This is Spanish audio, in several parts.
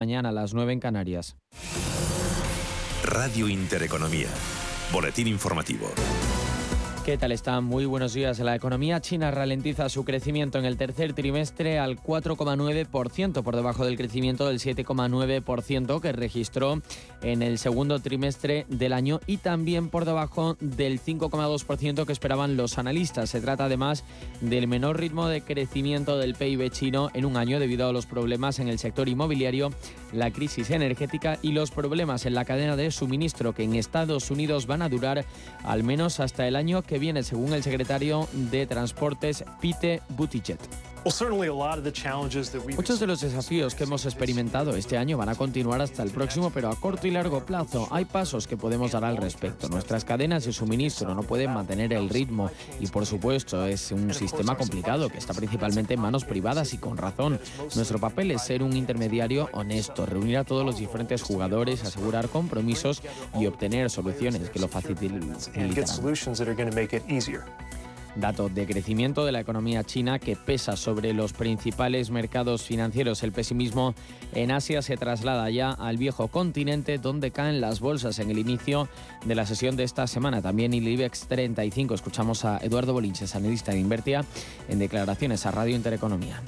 mañana a las 9 en Canarias. Radio Intereconomía. Boletín informativo. ¿Qué tal están? Muy buenos días. La economía china ralentiza su crecimiento en el tercer trimestre al 4,9%, por debajo del crecimiento del 7,9% que registró en el segundo trimestre del año y también por debajo del 5,2% que esperaban los analistas. Se trata además del menor ritmo de crecimiento del PIB chino en un año debido a los problemas en el sector inmobiliario, la crisis energética y los problemas en la cadena de suministro que en Estados Unidos van a durar al menos hasta el año que viene, según el secretario de Transportes Pete Buttigieg. Muchos de los desafíos que hemos experimentado este año van a continuar hasta el próximo, pero a corto y largo plazo hay pasos que podemos dar al respecto. Nuestras cadenas de suministro no pueden mantener el ritmo y, por supuesto, es un sistema complicado que está principalmente en manos privadas y con razón. Nuestro papel es ser un intermediario honesto, reunir a todos los diferentes jugadores, asegurar compromisos y obtener soluciones que lo faciliten. Datos de crecimiento de la economía china que pesa sobre los principales mercados financieros. El pesimismo en Asia se traslada ya al viejo continente donde caen las bolsas en el inicio de la sesión de esta semana. También el IBEX 35. Escuchamos a Eduardo Bolinches, analista de Invertia, en declaraciones a Radio Intereconomía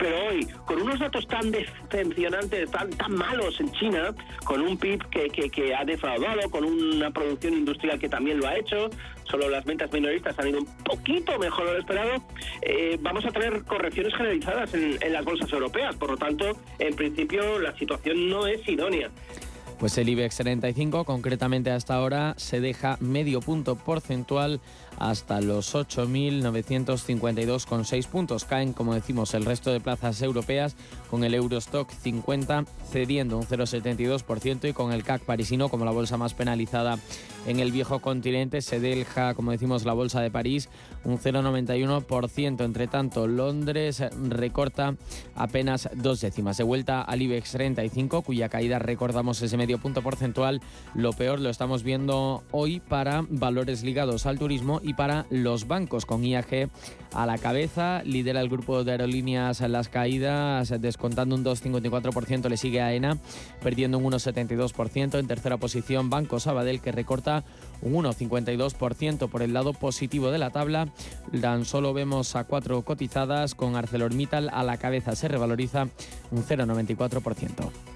pero hoy, con unos datos tan decepcionantes, tan, tan malos en China, con un PIB que, que, ha defraudado, con una producción industrial que también lo ha hecho, solo las ventas minoristas han ido un poquito mejor de lo esperado, eh, vamos a tener correcciones generalizadas en, en las bolsas europeas. Por lo tanto, en principio, la situación no es idónea. Pues el IBEX 35, concretamente hasta ahora, se deja medio punto porcentual hasta los 8.952,6 puntos. Caen, como decimos, el resto de plazas europeas, con el Eurostock 50 cediendo un 0,72% y con el CAC parisino como la bolsa más penalizada en el viejo continente. Se deja, como decimos, la bolsa de París un 0,91%. Entre tanto, Londres recorta apenas dos décimas. De vuelta al IBEX 35, cuya caída recordamos ese medio punto porcentual. Lo peor lo estamos viendo hoy para valores ligados al turismo y para los bancos, con IAG a la cabeza. Lidera el grupo de aerolíneas las caídas, descontando un 2,54%. Le sigue AENA, perdiendo un 1,72%. En tercera posición, Banco Sabadell, que recorta un 1,52% por el lado positivo de la tabla. Tan solo vemos a cuatro cotizadas, con ArcelorMittal a la cabeza se revaloriza un 0,94%.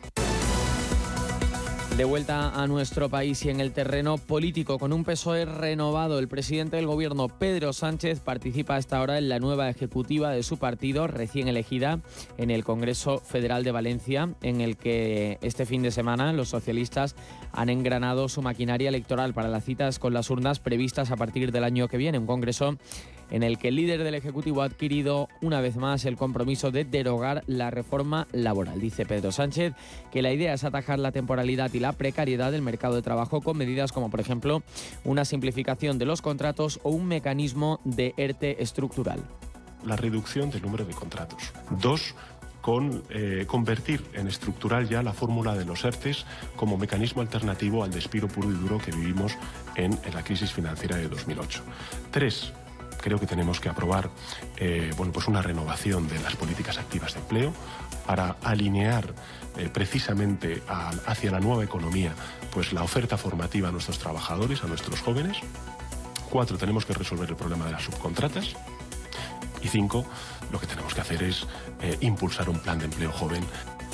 De vuelta a nuestro país y en el terreno político, con un PSOE renovado, el presidente del gobierno, Pedro Sánchez, participa hasta ahora en la nueva ejecutiva de su partido, recién elegida en el Congreso Federal de Valencia, en el que este fin de semana los socialistas han engranado su maquinaria electoral para las citas con las urnas previstas a partir del año que viene. Un Congreso en el que el líder del Ejecutivo ha adquirido una vez más el compromiso de derogar la reforma laboral. Dice Pedro Sánchez que la idea es atajar la temporalidad y la precariedad del mercado de trabajo con medidas como, por ejemplo, una simplificación de los contratos o un mecanismo de ERTE estructural. La reducción del número de contratos. Dos, con eh, convertir en estructural ya la fórmula de los ERTES como mecanismo alternativo al despido puro y duro que vivimos en, en la crisis financiera de 2008. Tres, creo que tenemos que aprobar eh, bueno, pues una renovación de las políticas activas de empleo para alinear eh, precisamente hacia la nueva economía pues la oferta formativa a nuestros trabajadores, a nuestros jóvenes. Cuatro, tenemos que resolver el problema de las subcontratas. Y cinco, lo que tenemos que hacer es eh, impulsar un plan de empleo joven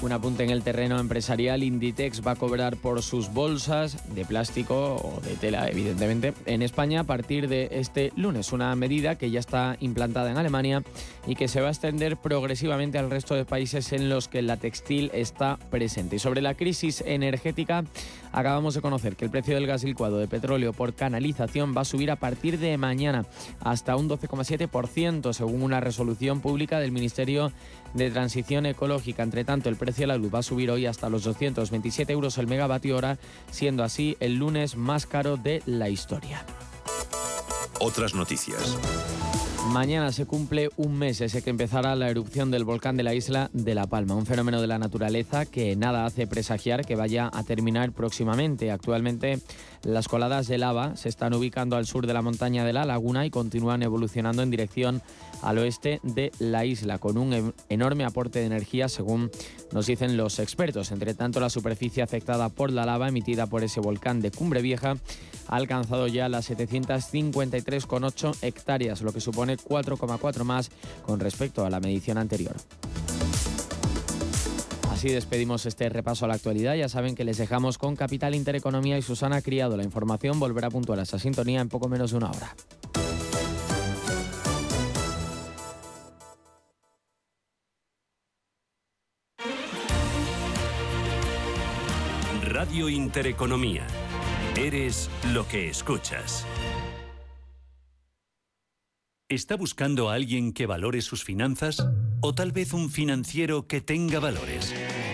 un apunte en el terreno empresarial, Inditex va a cobrar por sus bolsas de plástico o de tela, evidentemente, en España a partir de este lunes. Una medida que ya está implantada en Alemania y que se va a extender progresivamente al resto de países en los que la textil está presente. Y sobre la crisis energética, acabamos de conocer que el precio del gas licuado de petróleo por canalización va a subir a partir de mañana hasta un 12,7%, según una resolución pública del Ministerio de Transición Ecológica. Entre tanto, el precio de la luz va a subir hoy hasta los 227 euros el megavatio hora, siendo así el lunes más caro de la historia. Otras noticias. Mañana se cumple un mes ese que empezará la erupción del volcán de la isla de La Palma, un fenómeno de la naturaleza que nada hace presagiar que vaya a terminar próximamente. Actualmente las coladas de lava se están ubicando al sur de la montaña de la laguna y continúan evolucionando en dirección al oeste de la isla, con un enorme aporte de energía, según nos dicen los expertos. Entre tanto, la superficie afectada por la lava emitida por ese volcán de Cumbre Vieja ha alcanzado ya las 753,8 hectáreas, lo que supone 4,4 más con respecto a la medición anterior. Así despedimos este repaso a la actualidad. Ya saben que les dejamos con Capital Intereconomía y Susana Criado. La información volverá puntual a esa sintonía en poco menos de una hora. Radio Intereconomía. Eres lo que escuchas. ¿Está buscando a alguien que valore sus finanzas? ¿O tal vez un financiero que tenga valores?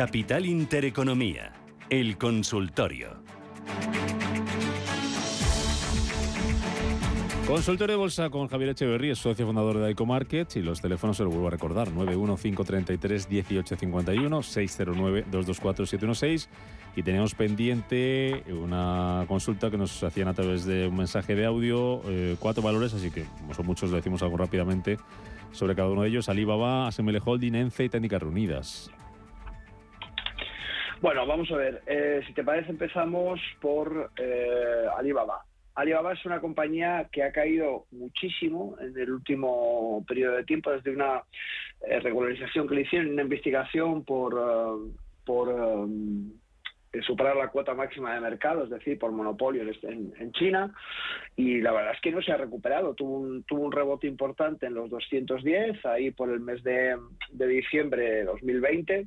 Capital Intereconomía, el consultorio. Consultorio de Bolsa con Javier Echeverría, socio fundador de Daico Markets y los teléfonos se los vuelvo a recordar, 915331851, 609224716 y tenemos pendiente una consulta que nos hacían a través de un mensaje de audio, eh, cuatro valores, así que como son muchos, le decimos algo rápidamente sobre cada uno de ellos, Alibaba, ASML Holding, ENCE y Técnicas Reunidas. Bueno, vamos a ver. Eh, si te parece, empezamos por eh, Alibaba. Alibaba es una compañía que ha caído muchísimo en el último periodo de tiempo desde una eh, regularización que le hicieron, una investigación por, por superar la cuota máxima de mercado, es decir, por monopolio en, en, China, y la verdad es que no se ha recuperado. Tuvo un, tuvo un rebote importante en los 210, ahí por el mes de, de diciembre de 2020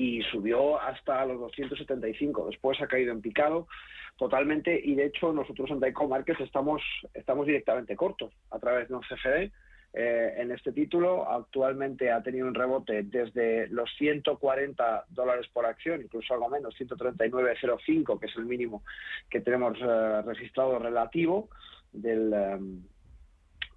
y subió hasta los 275. Después ha caído en picado totalmente y de hecho nosotros en Daico Markets estamos, estamos directamente cortos a través de un CFD eh, en este título. Actualmente ha tenido un rebote desde los 140 dólares por acción, incluso algo menos, 139,05, que es el mínimo que tenemos eh, registrado relativo del, em,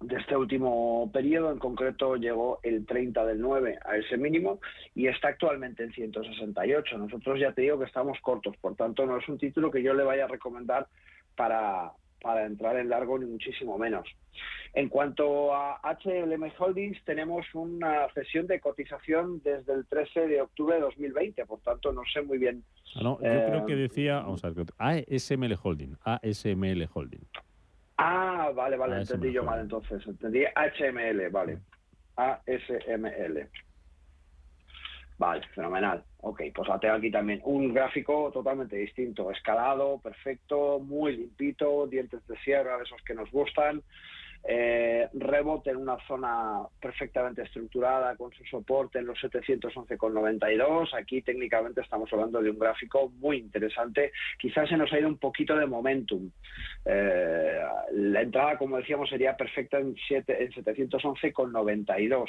de este último periodo. En concreto llegó el 30 del 9 a ese mínimo y está actualmente en 168. Nosotros ya te digo que estamos cortos, por tanto no es un título que yo le vaya a recomendar para, para entrar en largo ni muchísimo menos. En cuanto a HLM Holdings, tenemos una sesión de cotización desde el 13 de octubre de 2020, por tanto no sé muy bien. Ah, no, yo creo que eh, decía, vamos a ver, ASML Holding, ASML Holding. Ah, vale, vale, entendí yo mal entonces, entendí HML, vale, ASML. Vale, fenomenal. Ok, pues la tengo aquí también. Un gráfico totalmente distinto, escalado, perfecto, muy limpito, dientes de sierra, de esos que nos gustan. Eh, rebote en una zona perfectamente estructurada con su soporte en los 711,92. Aquí técnicamente estamos hablando de un gráfico muy interesante. Quizás se nos ha ido un poquito de momentum. Eh, la entrada, como decíamos, sería perfecta en, en 711,92.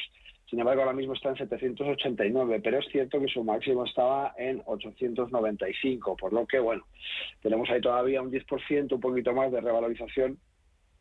Sin embargo, ahora mismo está en 789, pero es cierto que su máximo estaba en 895, por lo que, bueno, tenemos ahí todavía un 10%, un poquito más de revalorización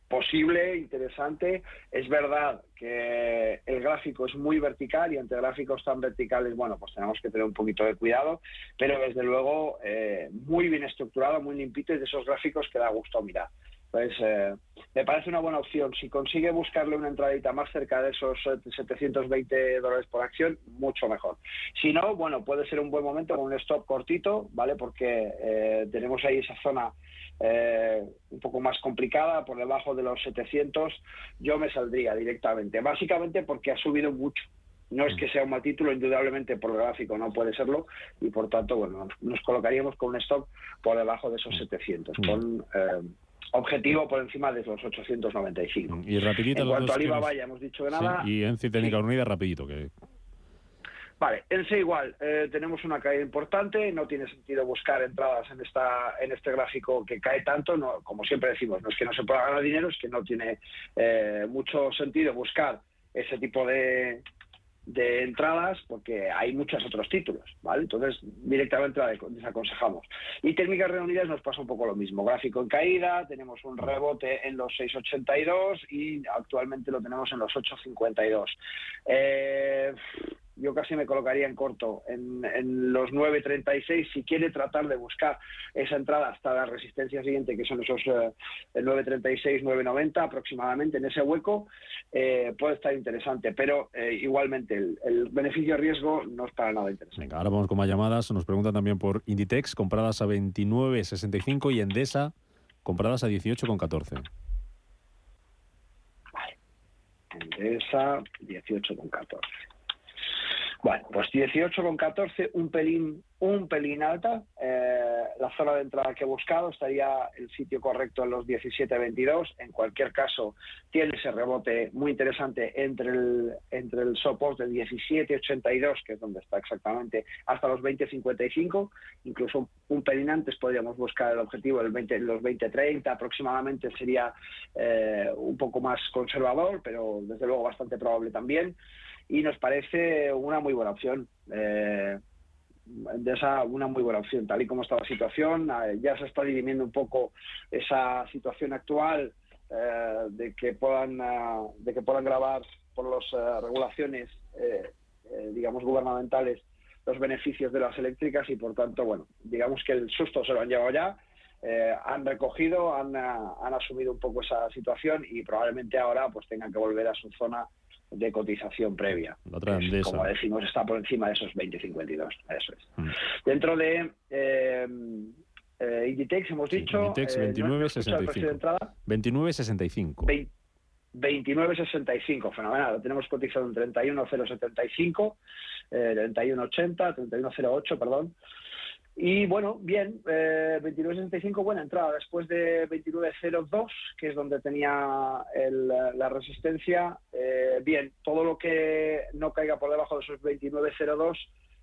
posible, interesante. Es verdad que el gráfico es muy vertical y entre gráficos tan verticales, bueno, pues tenemos que tener un poquito de cuidado, pero desde luego eh, muy bien estructurado, muy limpito y de esos gráficos que da gusto mirar. Pues eh, me parece una buena opción. Si consigue buscarle una entradita más cerca de esos 720 eh, dólares por acción, mucho mejor. Si no, bueno, puede ser un buen momento con un stop cortito, ¿vale? Porque tenemos ahí esa zona eh, un poco más complicada, por debajo de los 700, yo me saldría directamente. Básicamente porque ha subido mucho. No es que sea un mal título, indudablemente por el gráfico no puede serlo, y por tanto, bueno, nos, colocaríamos con un stop por debajo de esos 700, con eh, objetivo por encima de los 895. Y rapidito, en cuanto a Alibaba, ya hemos dicho de nada. y en Técnica Unida, rapidito, que Vale, el C igual, eh, tenemos una caída importante, no tiene sentido buscar entradas en esta en este gráfico que cae tanto, no, como siempre decimos, no es que no se pueda ganar dinero, es que no tiene eh, mucho sentido buscar ese tipo de, de entradas porque hay muchos otros títulos, ¿vale? Entonces directamente la desaconsejamos. Y técnicas reunidas nos pasa un poco lo mismo. Gráfico en caída, tenemos un rebote en los 6.82 y actualmente lo tenemos en los 8.52. Eh, yo casi me colocaría en corto, en, en los 9.36, si quiere tratar de buscar esa entrada hasta la resistencia siguiente, que son esos eh, el 9.36, 9.90 aproximadamente, en ese hueco, eh, puede estar interesante, pero eh, igualmente el, beneficio-riesgo no es para nada interesante. Venga, ahora vamos con más llamadas, nos preguntan también por Inditex, compradas a 29.65 y Endesa, compradas a 18.14. Vale, Endesa, 18.14. Bueno, pues 18 con 14, un pelín, un pelín alta. Eh, la zona de entrada que he buscado estaría el sitio correcto en los 17.22. En cualquier caso, tiene ese rebote muy interesante entre el, entre el soporte del 17.82, que es donde está exactamente, hasta los 20.55. Incluso un, pelín antes podríamos buscar el objetivo del 20, los 20.30. Aproximadamente sería eh, un poco más conservador, pero desde luego bastante probable también y nos parece una muy buena opción. Eh, de esa una muy buena opción tal y como está la situación eh, ya se está dirimiendo un poco esa situación actual eh, de que puedan de que puedan grabar por las regulaciones digamos gubernamentales los beneficios de las eléctricas y por tanto bueno digamos que el susto se lo han llevado ya han recogido han, han asumido un poco esa situación y probablemente ahora pues tengan que volver a su zona de cotización previa. como decimos, está por encima de esos 20.52. Eso es. Mm. Dentro de eh, eh, Inditex hemos dicho... Inditex 29.65. 29.65. 29.65, fenomenal. Lo tenemos cotizado en 31.075, eh, 31.80, 31.08, perdón. Y bueno, bien, eh, 29.65, buena entrada. Después de 29.02, que es donde tenía la resistencia, eh, bien, todo lo que no caiga por debajo de esos 29.02,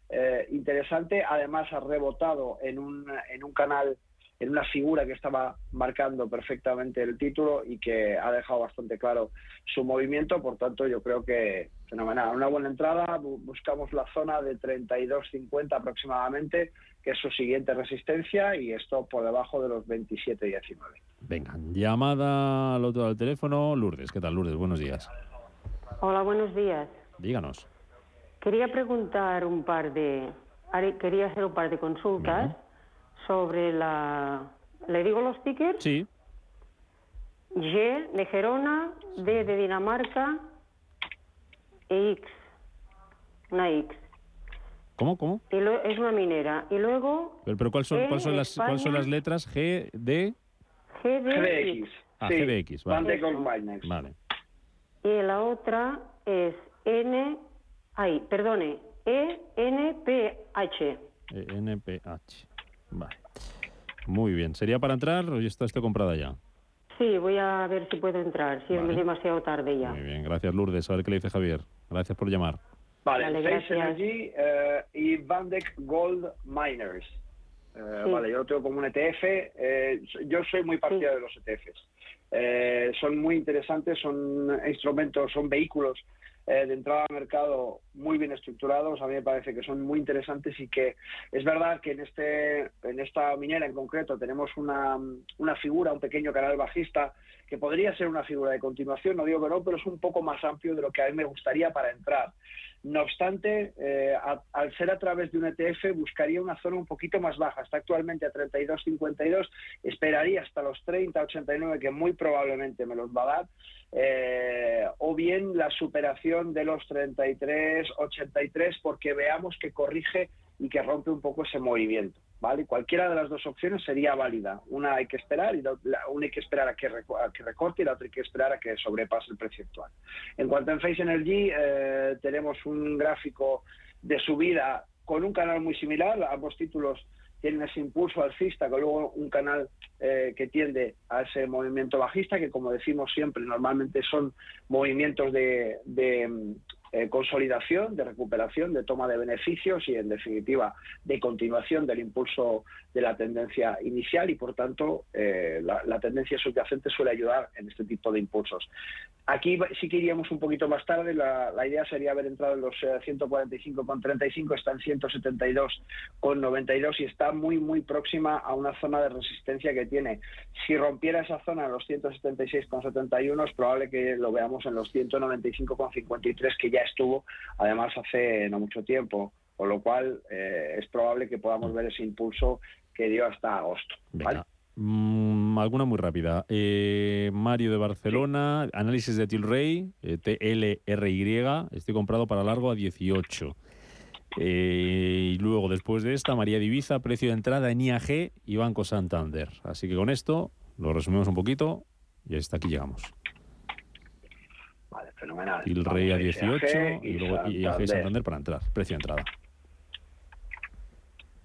eh, interesante. Además, ha rebotado en un, en un canal en una figura que estaba marcando perfectamente el título y que ha dejado bastante claro su movimiento. Por tanto, yo creo que fenomenal. Una buena entrada, buscamos la zona de 32.50 aproximadamente, que es su siguiente resistencia, y esto por debajo de los 27.19. Venga, llamada al otro del teléfono, Lourdes. ¿Qué tal, Lourdes? Buenos días. Hola, buenos días. Díganos. Quería preguntar un par de... Quería hacer un par de consultas sobre la... ¿Le digo los tickets? Sí. G de Gerona, D de Dinamarca e X. Una X. ¿Cómo? ¿Cómo? es una minera. Y luego... ¿Pero, pero ¿cuáles son, cuál son, las, ¿cuáles son las letras? G, D... GDX. Ah, sí. GDX, vale. Vale. Y la otra es N... Ay, perdone. E ENPH. ENPH. Vale. Muy bien. ¿Sería para entrar o ya está esto comprada ya? Sí, voy a ver si puedo entrar, si es demasiado tarde ya. Muy bien, gracias Lourdes. A ver qué le dice Javier. Gracias por llamar. Vale, Vale, Face gracias. Energy eh, y Vandeck Gold Miners. Eh, Sí. Vale, yo lo tengo como un ETF. eh, yo soy muy partidario de los ETFs. Eh, son muy interesantes, son instrumentos, son vehículos eh, de entrada al mercado muy bien estructurados. A mí me parece que son muy interesantes y que es verdad que en este en esta minera en concreto tenemos una, una figura, un pequeño canal bajista que podría ser una figura de continuación, no digo que no, pero es un poco más amplio de lo que a mí me gustaría para entrar. No obstante, eh, al ser a través de un ETF, buscaría una zona un poquito más baja. Está actualmente a 32,52. Esperaría hasta los 30,89, que muy probablemente me los va a dar. Eh, o bien la superación de los 33,83, porque veamos que corrige y que rompe un poco ese movimiento. ¿Vale? Cualquiera de las dos opciones sería válida. Una hay que esperar y la, una hay que esperar a que, recorte y la otra hay que esperar a que sobrepase el precio actual. En cuanto a Face Energy, eh, tenemos un gráfico de subida con un canal muy similar. Ambos títulos tienen ese impulso alcista, que luego un canal eh, que tiende a ese movimiento bajista, que como decimos siempre, normalmente son movimientos de, eh, consolidación, de recuperación, de toma de beneficios y, en definitiva, de continuación del impulso de la tendencia inicial y, por tanto, eh, la, tendencia subyacente suele ayudar en este tipo de impulsos. Aquí sí que iríamos un poquito más tarde. La, idea sería haber entrado en los eh, 145,35, está en 172,92 y está muy, muy próxima a una zona de resistencia que tiene. Si rompiera esa zona en los 176,71, es probable que lo veamos en los 195,53, que ya estuvo, además, hace no mucho tiempo. Con lo cual, eh, es probable que podamos ver ese impulso que dio hasta agosto. ¿vale? Mm, alguna muy rápida. Eh, Mario de Barcelona, análisis de Tilray, eh, TLRY, estoy comprado para largo a 18. Eh, y luego, después de esta, María Divisa, precio de entrada en IAG y Banco Santander. Así que con esto lo resumimos un poquito y hasta aquí llegamos. Fenomenal. Tilray a Vamos, 18 IAG y luego IAG y Santander. Santander para entrar, precio de entrada.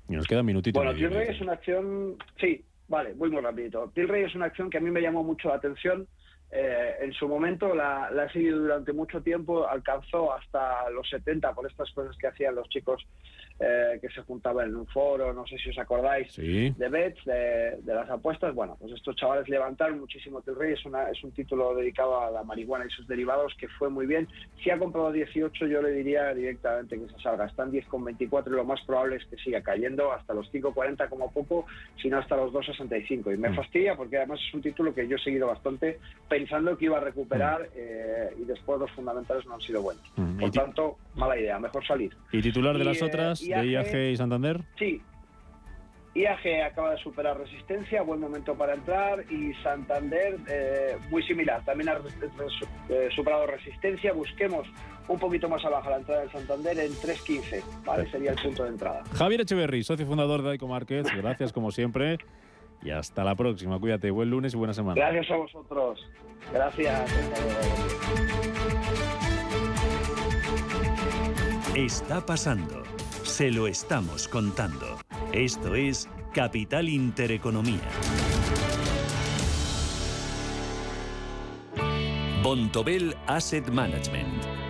Y nos queda un minutito. y Bueno. Tilray es una acción, sí, vale, voy muy rapidito. Tilray es una acción que a mí me llamó mucho la atención. Eh, en su momento la, la he seguido durante mucho tiempo, alcanzó hasta los 70 por estas cosas que hacían los chicos eh, que se juntaban en un foro, no sé si os acordáis, Sí. de bets, de, de las apuestas. Bueno, pues estos chavales levantaron muchísimo es, una, es un título dedicado a la marihuana y sus derivados que fue muy bien. Si ha comprado 18, yo le diría directamente que se salga. Está en 10,24 y lo más probable es que siga cayendo hasta los 5,40 como poco, si no hasta los 2,65. Y me Mm. fastidia porque además es un título que yo he seguido bastante pensando que iba a recuperar eh, y después los fundamentales no han sido buenos. Mm, Por tanto, mala idea, mejor salir. ¿Y titular de Y, las eh, otras, de IAG IAG y Santander? Sí. IAG acaba de superar resistencia, buen momento para entrar y Santander eh, muy similar, también ha res- eh, superado resistencia. Busquemos un poquito más abajo la entrada del Santander en 3.15, ¿vale? Sería el punto de entrada. Javier Echeverry, socio fundador de Ico Markets, gracias como siempre y hasta la próxima. Cuídate, buen lunes y buena semana. Gracias a vosotros. Gracias. Está pasando. Se lo estamos contando. Esto es Capital Intereconomía. Bontobel Asset Management.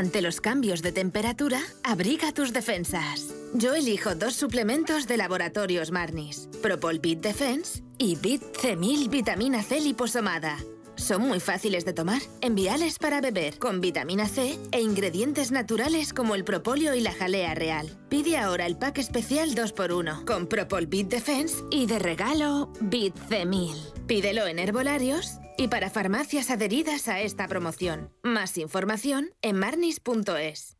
Ante los cambios de temperatura, abriga tus defensas. Yo elijo dos suplementos de laboratorios Marnis, Propol Bit Defense y Bit C1000 Vitamina C liposomada. Son muy fáciles de tomar, enviales para beber, con vitamina C e ingredientes naturales como el propóleo y la jalea real. Pide ahora el pack especial 2x1 con Propol Bit Defense y de regalo Bit C1000. Pídelo en herbolarios y para farmacias adheridas a esta promoción. Más información en marnis.es.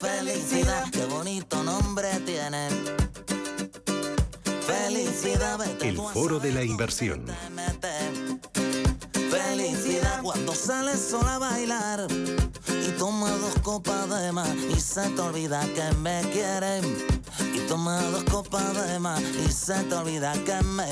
Felicidad, qué bonito nombre tiene. Felicidad, El foro de la inversión. Felicidad cuando sales sola a bailar y toma dos copas de más y se te olvida que me quieren. Y toma dos copas de más y se te olvida que me.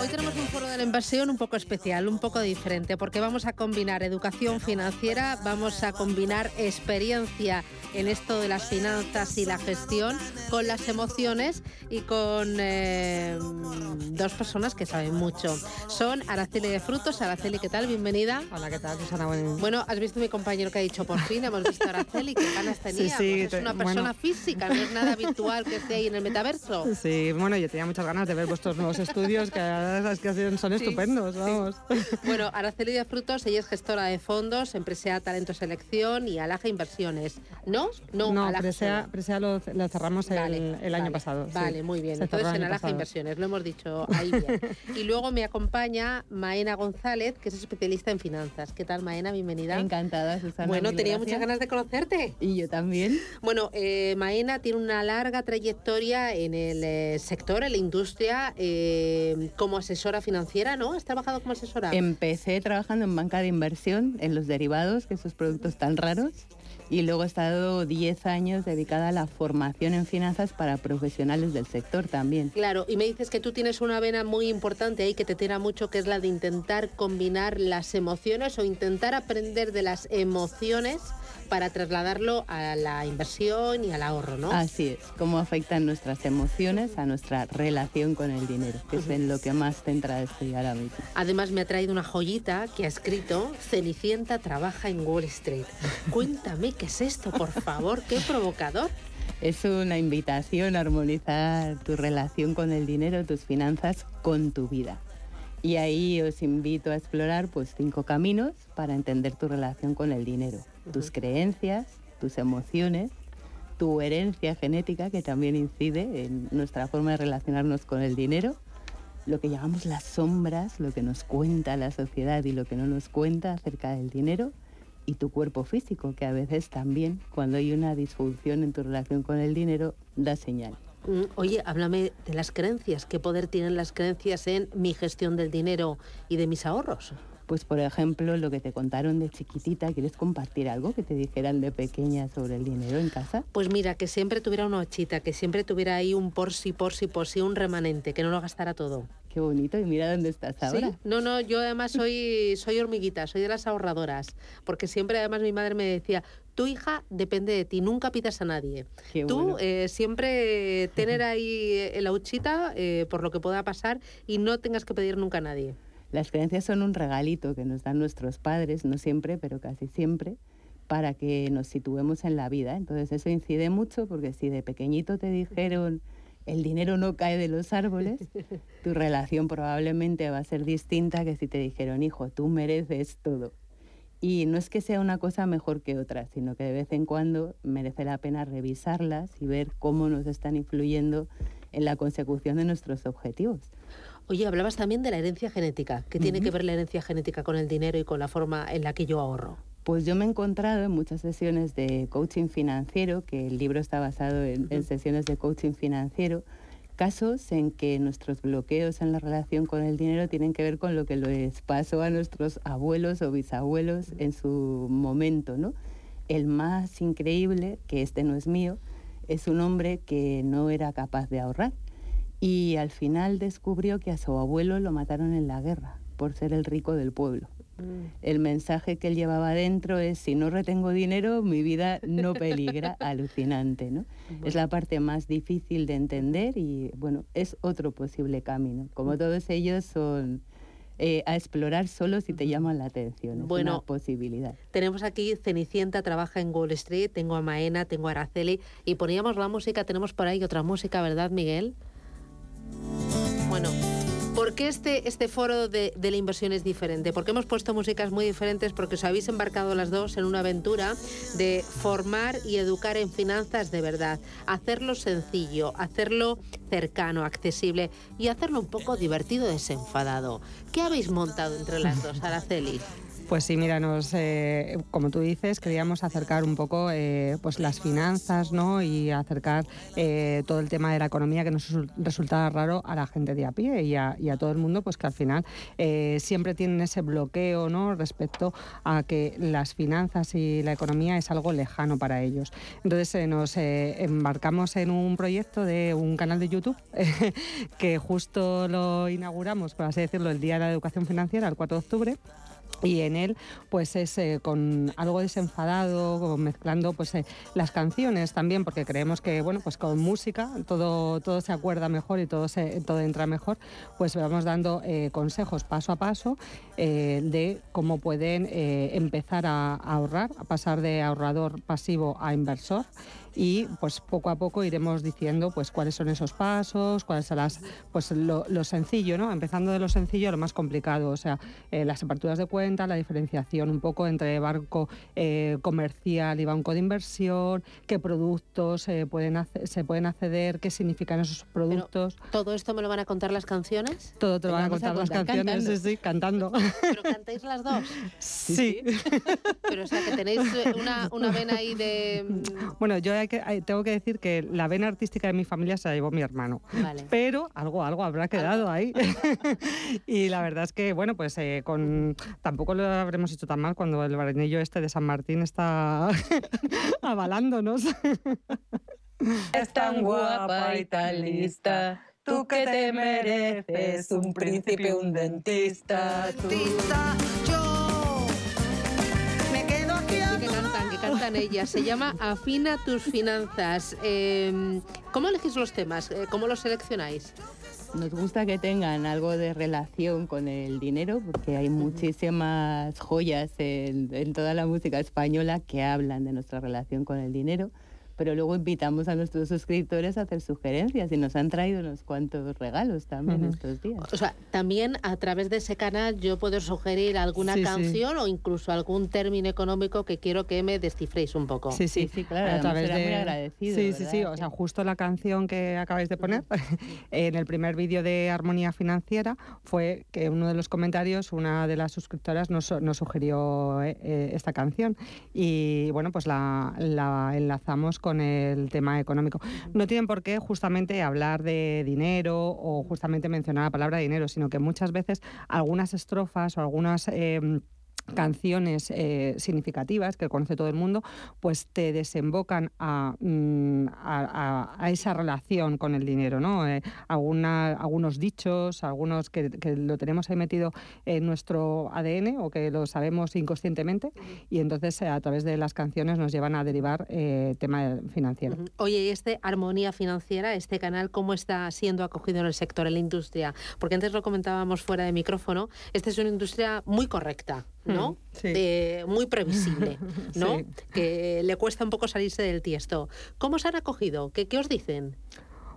Hoy tenemos un foro de la inversión un poco especial, un poco diferente, porque vamos a combinar educación financiera, vamos a combinar experiencia en esto de las finanzas y la gestión con las emociones y con eh, dos personas que saben mucho. Son Araceli de Frutos. Araceli, ¿qué tal? Bienvenida. Hola, ¿qué tal, Susana? Bueno, has visto mi compañero que ha dicho por fin, hemos visto a Araceli, qué ganas tenía. sí, Pues te- es una persona bueno. física, no es nada virtual que esté ahí en el metaverso. Sí, bueno, yo tenía muchas ganas de ver vuestros nuevos estudios, que las que hacen son Sí, estupendos, vamos. Bueno, Araceli de Frutos, ella es gestora de fondos, empresa Talento Selección y Alaja Inversiones. ¿No? No, No, Presea. Presea lo, lo cerramos el, Vale, el año vale, pasado. sí. Vale, muy bien. Se Entonces en Alaja pasado. Inversiones, lo hemos dicho ahí bien. y luego me acompaña Maena González, que es especialista en finanzas. ¿Qué tal, Maena? Bienvenida. Encantada, Susana. Bueno, tenía gracias. muchas ganas de conocerte. Y yo también. Bueno, eh, Maena tiene una larga trayectoria en el eh, sector, en la industria, eh, como asesora financiera, ¿no? ¿Has trabajado como asesora? Empecé trabajando en banca de inversión, en los derivados, que esos productos tan raros. Y luego he estado 10 años dedicada a la formación en finanzas para profesionales del sector también. Claro, y me dices que tú tienes una vena muy importante ahí que te tira mucho, que es la de intentar combinar las emociones o intentar aprender de las emociones para trasladarlo a la inversión y al ahorro, ¿no? Así es, cómo afectan nuestras emociones a nuestra relación con el dinero, que es en lo que más centra estoy ahora mismo. Además me ha traído una joyita que ha escrito Cenicienta trabaja en Wall Street. Cuéntame qué es esto, por favor, qué provocador. Es una invitación a armonizar tu relación con el dinero, tus finanzas, con tu vida. Y ahí os invito a explorar pues cinco caminos para entender tu relación con el dinero, tus creencias, tus emociones, tu herencia genética que también incide en nuestra forma de relacionarnos con el dinero, lo que llamamos las sombras, lo que nos cuenta la sociedad y lo que no nos cuenta acerca del dinero, y tu cuerpo físico, que a veces también, cuando hay una disfunción en tu relación con el dinero, da señal. Mm, Oye, háblame de las creencias. ¿Qué poder tienen las creencias en mi gestión del dinero y de mis ahorros? Pues por ejemplo, lo que te contaron de chiquitita, ¿quieres compartir algo que te dijeran de pequeña sobre el dinero en casa? Pues mira, que siempre tuviera una ochita, que siempre tuviera ahí un por si, por si, por si, un remanente, que no lo gastara todo. Qué bonito, y mira dónde estás ahora. Sí, no, no, yo además soy, soy hormiguita, soy de las ahorradoras, porque siempre además mi madre me decía, tu hija depende de ti, nunca pidas a nadie. Qué Tú bueno. eh, siempre tener ahí eh, la huchita eh, por lo que pueda pasar y no tengas que pedir nunca a nadie. Las creencias son un regalito que nos dan nuestros padres, no siempre, pero casi siempre, para que nos situemos en la vida. Entonces eso incide mucho porque si de pequeñito te dijeron el dinero no cae de los árboles, tu relación probablemente va a ser distinta que si te dijeron, hijo, tú mereces todo. Y no es que sea una cosa mejor que otra, sino que de vez en cuando merece la pena revisarlas y ver cómo nos están influyendo en la consecución de nuestros objetivos. Oye, hablabas también de la herencia genética. ¿Qué tiene que ver la herencia genética con el dinero y con la forma en la que yo ahorro? Pues yo me he encontrado en muchas sesiones de coaching financiero, que el libro está basado en, en sesiones de coaching financiero, casos en que nuestros bloqueos en la relación con el dinero tienen que ver con lo que les pasó a nuestros abuelos o bisabuelos en su momento, ¿no? El más increíble, que este no es mío, es un hombre que no era capaz de ahorrar y al final descubrió que a su abuelo lo mataron en la guerra por ser el rico del pueblo. Mm. El mensaje que él llevaba dentro es, si no retengo dinero, mi vida no peligra, alucinante, ¿no? Es la parte más difícil de entender y, bueno, es otro posible camino. Como todos ellos son eh, a explorar solo si te llaman la atención. Es bueno, una posibilidad. Tenemos aquí Cenicienta, trabaja en Wall Street, tengo a Maena, tengo a Araceli y poníamos la música, tenemos por ahí otra música, ¿verdad, Miguel? Bueno, ¿Por qué este, este foro de, la inversión es diferente? Porque hemos puesto músicas muy diferentes porque os habéis embarcado las dos en una aventura de formar y educar en finanzas de verdad. Hacerlo sencillo, hacerlo cercano, accesible y hacerlo un poco divertido, desenfadado. ¿Qué habéis montado entre las dos, Araceli? Pues sí, mira, nos, eh, como tú dices, queríamos acercar un poco eh, pues las finanzas ¿no? y acercar eh, todo el tema de la economía que nos resulta raro a la gente de a pie y a, todo el mundo, pues que al final siempre tienen ese bloqueo ¿no? respecto a que las finanzas y la economía es algo lejano para ellos. Entonces nos embarcamos en un proyecto de un canal de YouTube que justo lo inauguramos, por así decirlo, el Día de la Educación Financiera, el 4 de octubre y en él pues es eh, con algo desenfadado mezclando pues eh, las canciones también porque creemos que bueno pues con música todo todo se acuerda mejor y todo se, todo entra mejor pues vamos dando eh, consejos paso a paso de cómo pueden empezar a ahorrar a pasar de ahorrador pasivo a inversor y pues poco a poco iremos diciendo pues cuáles son esos pasos, cuáles son las pues lo, sencillo, ¿no? Empezando de lo sencillo a lo más complicado, o sea, eh, las aperturas de cuenta, la diferenciación un poco entre banco eh, comercial y banco de inversión, qué productos eh, pueden se pueden acceder, qué significan esos productos. ¿Todo esto me lo van a contar las canciones? Todo te lo van a contar, las canciones, cantando. sí, sí, cantando. ¿Pero cantáis las dos? Sí. Pero o sea, que tenéis una, una vena ahí de... Bueno, yo tengo que decir que la vena artística de mi familia se la llevó mi hermano. Pero algo, algo habrá quedado ahí. y la verdad es que, bueno, pues eh, con tampoco lo habremos hecho tan mal cuando el barenillo este de San Martín está avalándonos. Es tan guapa y tan lista. Tú que te mereces un príncipe, un dentista. Tú... cantan ellas. Se llama Afina tus finanzas. Em, ¿Cómo elegís los temas? Eh, ¿Cómo los seleccionáis? Nos gusta que tengan algo de relación con el dinero porque hay muchísimas joyas en, en toda la música española que hablan de nuestra relación con el dinero pero luego invitamos a nuestros suscriptores a hacer sugerencias y nos han traído unos cuantos regalos también estos días. O sea, también a través de ese canal yo puedo sugerir alguna canción o incluso algún término económico que quiero que me descifréis un poco. Sí, sí, sí, claro, a través de... muy agradecido. Sí, sí, sí, o sea, justo la canción que acabáis de poner en el primer vídeo de Armonía Financiera fue que uno de los comentarios, una de las suscriptoras nos, nos sugirió eh, eh, esta canción y bueno, pues la, la enlazamos con el tema económico. No tienen por qué justamente hablar de dinero o justamente mencionar la palabra dinero, sino que muchas veces algunas estrofas o algunas... Eh, canciones eh, significativas que conoce todo el mundo, pues te desembocan a, mm, esa relación con el dinero, ¿no? Eh, algunos dichos, algunos que, lo tenemos ahí metido en nuestro ADN o que lo sabemos inconscientemente y entonces eh, a través de las canciones nos llevan a derivar tema financiero. Oye, ¿y este Armonía Financiera, este canal, cómo está siendo acogido en el sector, en la industria? Porque antes lo comentábamos fuera de micrófono, esta es una industria muy correcta. ¿No? Mm, sí. Eh, muy previsible, ¿no? Sí. Que le cuesta un poco salirse del tiesto. ¿Cómo se han acogido? ¿Qué, qué os dicen?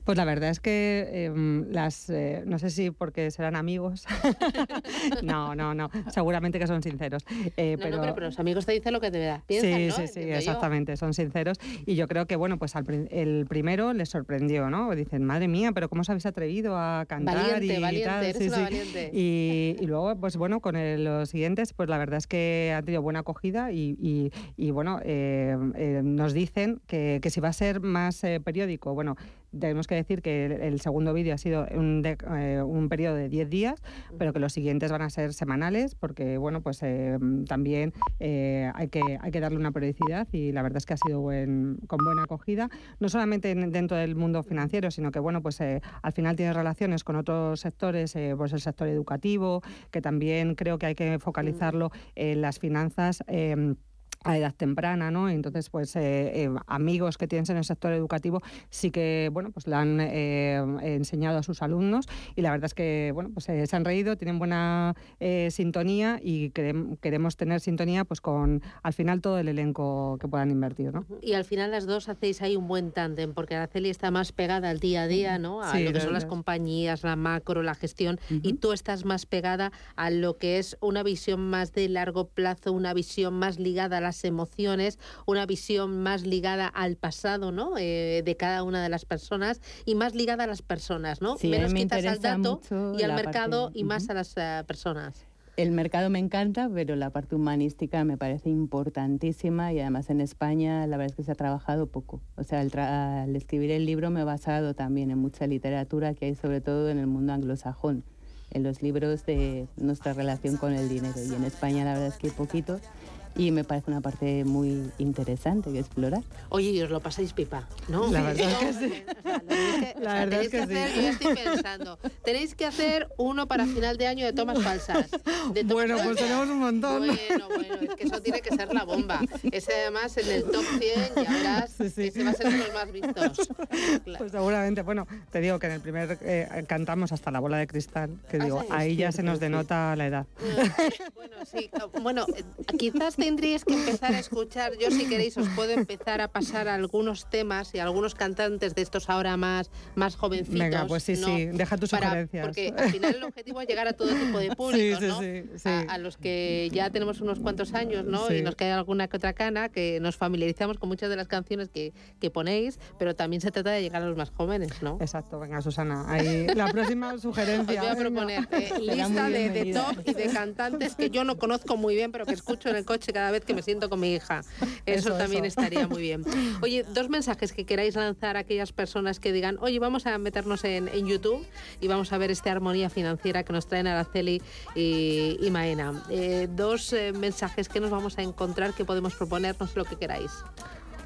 Pues la verdad es que em, las, eh, no sé si porque serán amigos, no, no, no, seguramente que son sinceros. eh, No, pero... no, pero, pero los amigos te dicen lo que verdad Sí, piensan, ¿no? sí, sí, yo. exactamente, son sinceros. Y yo creo que, bueno, pues al el primero les sorprendió, ¿no? Dicen, madre mía, pero ¿cómo os habéis atrevido a cantar? Valiente, y valiente, tal? eres Sí, una sí. valiente. Y, y luego, pues bueno, con el- los siguientes, pues la verdad es que han tenido buena acogida y, y- y, bueno, eh, nos dicen que, que si va a ser más periódico, bueno, tenemos que decir que el, el segundo vídeo ha sido un, de- eh, un periodo de 10 días, pero que los siguientes van a ser semanales, porque bueno, pues eh, también eh, hay, que, hay que darle una periodicidad y la verdad es que ha sido buen- con buena acogida, no solamente en- dentro del mundo financiero, sino que bueno, pues al final tiene relaciones con otros sectores, pues el sector educativo, que también creo que hay que focalizarlo en las finanzas. A edad temprana, ¿no? Entonces, pues eh, eh, amigos que tienes en el sector educativo sí que, bueno, pues le han eh, enseñado a sus alumnos y la verdad es que, bueno, pues se han reído, tienen buena sintonía y querem- queremos tener sintonía, pues con al final todo el elenco que puedan invertir, ¿no? Y al final las dos hacéis ahí un buen tándem, porque Araceli está más pegada al día a día, ¿no? A Sí, lo que la son las compañías, la macro, la gestión, y tú estás más pegada a lo que es una visión más de largo plazo, una visión más ligada a las emociones, una visión más ligada al pasado, ¿no? Eh, de cada una de las personas y más ligada a las personas, ¿no? Sí, Menos me quizás al dato y al mercado parte- y más a las eh, personas. El mercado me encanta, pero la parte humanística me parece importantísima y además en España la verdad es que se ha trabajado poco. O sea, al, al escribir el libro me he basado también en mucha literatura que hay sobre todo en el mundo anglosajón, en los libros de nuestra relación con el dinero. Y en España la verdad es que hay poquito y me parece una parte muy interesante que explorar. Oye, y os lo pasáis pipa, ¿no? La verdad es que sí. La verdad es que hacer, sí. yo estoy pensando, tenéis que hacer uno para final de año de tomas falsas. De tomas Bueno, pues falsas. tenemos un montón. Bueno, bueno, es que eso tiene que ser la bomba. Ese además en el top 100 ya verás, ese va a ser de los más vistos. Pues seguramente, bueno, te digo que en el primer eh, cantamos hasta la bola de cristal, que digo, sí, ahí ya se nos sí. denota la edad. Bueno, sí, bueno, eh, quizás tendríais que empezar a escuchar, yo si queréis os puedo empezar a pasar algunos temas y algunos cantantes de estos ahora más, más jovencitos. Venga, pues sí, ¿no? sí, deja tus Para- sugerencias. Porque al final el objetivo es llegar a todo tipo de públicos, sí, ¿no? sí. A, a los que ya tenemos unos cuantos años, ¿no? Y nos cae alguna que otra cana, que nos familiarizamos con muchas de las canciones que, que ponéis, pero también se trata de llegar a los más jóvenes, ¿no? Exacto, venga, Susana, ahí la próxima Os sugerencia. voy a proponer eh, lista de, de top y de cantantes que yo no conozco muy bien, pero que escucho en el coche cada vez que me siento con mi hija. Eso, Eso, también eso. estaría muy bien. Oye, dos mensajes que queráis lanzar a aquellas personas que digan, oye, vamos a meternos en, en YouTube y vamos a ver esta armonía financiera que nos traen Araceli y, y Maena. Eh, dos eh, mensajes que nos vamos a encontrar que podemos proponernos lo que queráis.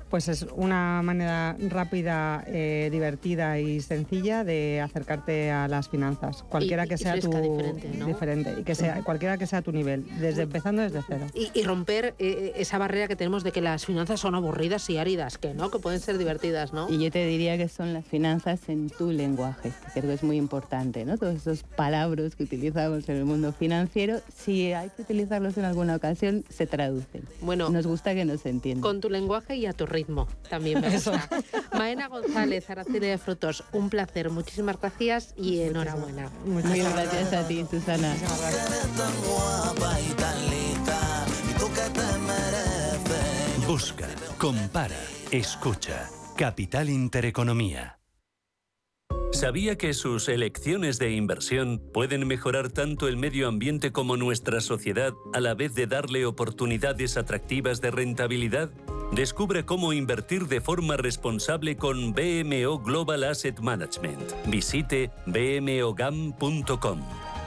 Pues es una manera rápida, eh, divertida y sencilla de acercarte a las finanzas, cualquiera Y- que y sea tu fresca, diferente, ¿no? diferente, y que sea cualquiera que sea tu nivel, desde empezando desde cero. Y, y romper eh, esa barrera que tenemos de que las finanzas son aburridas y áridas, que no, que pueden ser divertidas, ¿no? Y yo te diría que son las finanzas en tu lenguaje, que creo que es muy importante, ¿no? Todos esos palabras que utilizamos en el mundo financiero, si hay que utilizarlos en alguna ocasión, se traducen. Bueno, nos gusta que nos entiendan. Con tu lenguaje y a tu ritmo, también me gusta. Maena González, Araceli de Frutos, un placer, muchísimas gracias y enhorabuena. Muchas gracias a ti, Susana. Busca, compara, escucha. Capital Intereconomía. ¿Sabía que sus elecciones de inversión pueden mejorar tanto el medio ambiente como nuestra sociedad a la vez de darle oportunidades atractivas de rentabilidad? Descubre cómo invertir de forma responsable con BMO Global Asset Management. Visite bmogam.com.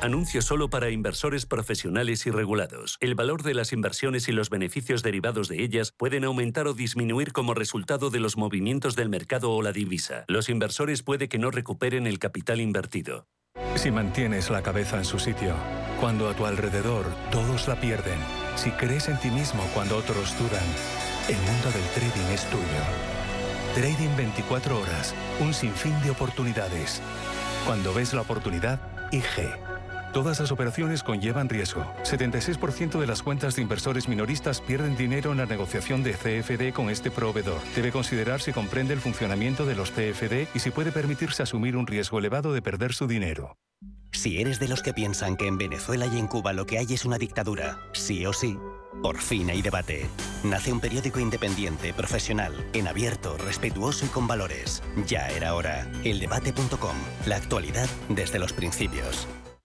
Anuncio solo para inversores profesionales y regulados. El valor de las inversiones y los beneficios derivados de ellas pueden aumentar o disminuir como resultado de los movimientos del mercado o la divisa. Los inversores puede que no recuperen el capital invertido. Si mantienes la cabeza en su sitio, cuando a tu alrededor todos la pierden, si crees en ti mismo cuando otros dudan, el mundo del trading es tuyo. Trading 24 horas, un sinfín de oportunidades. Cuando ves la oportunidad, IG. Todas las operaciones conllevan riesgo. 76% de las cuentas de inversores minoristas pierden dinero en la negociación de CFD con este proveedor. Debe considerar si comprende el funcionamiento de los CFD y si puede permitirse asumir un riesgo elevado de perder su dinero. Si eres de los que piensan que en Venezuela y en Cuba lo que hay es una dictadura, sí o sí, por fin hay debate. Nace un periódico independiente, profesional, en abierto, respetuoso y con valores. Ya era hora. Eldebate.com. La actualidad desde los principios.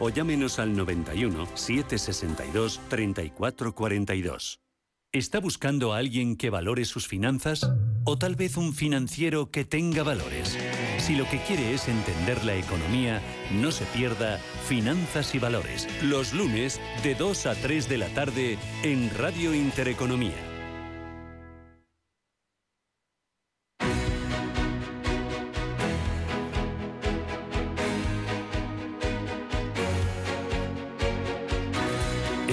o llámenos al 91 762 3442. ¿Está buscando a alguien que valore sus finanzas? ¿O tal vez un financiero que tenga valores? Si lo que quiere es entender la economía, no se pierda Finanzas y Valores, los lunes de 2 a 3 de la tarde en Radio Intereconomía.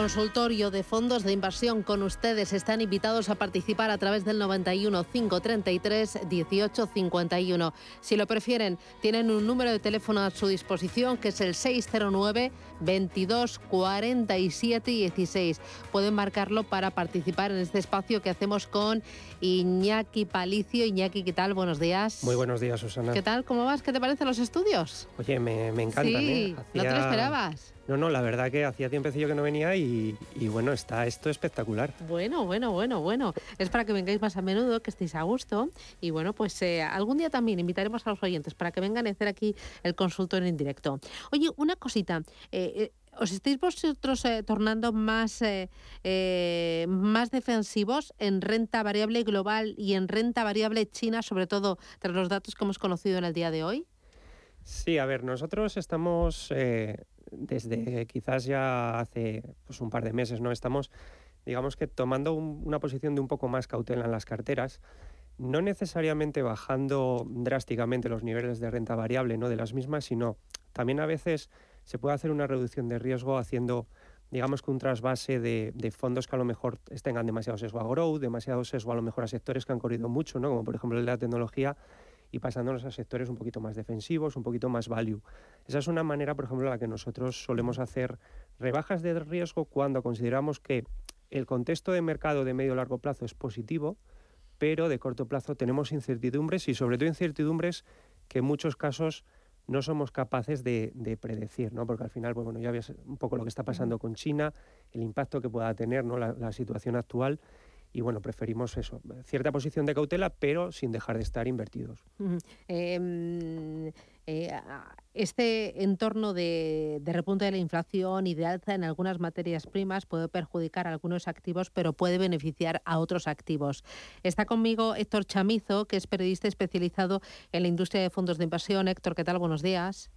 Consultorio de fondos de inversión con ustedes. Están invitados a participar a través del 91 533 18 51. Si lo prefieren, tienen un número de teléfono a su disposición que es el 609 22 47 16. Pueden marcarlo para participar en este espacio que hacemos con Iñaki Palicio. Iñaki, ¿qué tal? Buenos días. Muy buenos días, Susana. ¿Qué tal? ¿Cómo vas? ¿Qué te parecen los estudios? Oye, me, me encantan. Sí, ¿eh? ¿no te lo esperabas? No, no, la verdad que hacía tiempecillo que no venía y, y bueno, está esto espectacular. Bueno, bueno, bueno, bueno. Es para que vengáis más a menudo, que estéis a gusto. Y bueno, pues eh, algún día también invitaremos a los oyentes para que vengan a hacer aquí el consultorio en directo. Oye, una cosita. eh, eh, ¿Os estáis vosotros eh, tornando más, eh, más defensivos en renta variable global y en renta variable china, sobre todo tras los datos que hemos conocido en el día de hoy? Sí, a ver, nosotros estamos desde quizás ya hace pues, un par de meses, ¿no? Estamos, digamos que tomando un- una posición de un poco más cautela en las carteras, no necesariamente bajando drásticamente los niveles de renta variable, ¿no? De las mismas, sino también a veces se puede hacer una reducción de riesgo haciendo digamos que un trasvase de, fondos que a lo mejor tengan demasiado sesgo a growth, demasiado sesgo a lo mejor a sectores que han corrido mucho, ¿no? como por ejemplo el de la tecnología, y pasándonos a sectores un poquito más defensivos, un poquito más value. Esa es una manera, por ejemplo, la que nosotros solemos hacer rebajas de riesgo cuando consideramos que el contexto de mercado de medio largo plazo es positivo, pero de corto plazo tenemos incertidumbres y sobre todo incertidumbres que en muchos casos no somos capaces de, de predecir, ¿no? porque al final, pues, bueno, ya ves un poco lo que está pasando con China, el impacto que pueda tener ¿no? la, la situación actual y bueno, preferimos eso, cierta posición de cautela, pero sin dejar de estar invertidos. Eh, eh, este entorno de, de repunte de la inflación y de alza en algunas materias primas puede perjudicar a algunos activos, pero puede beneficiar a otros activos. Está conmigo Héctor Chamizo, que es periodista especializado en la industria de fondos de inversión. Héctor, ¿qué tal? Buenos días.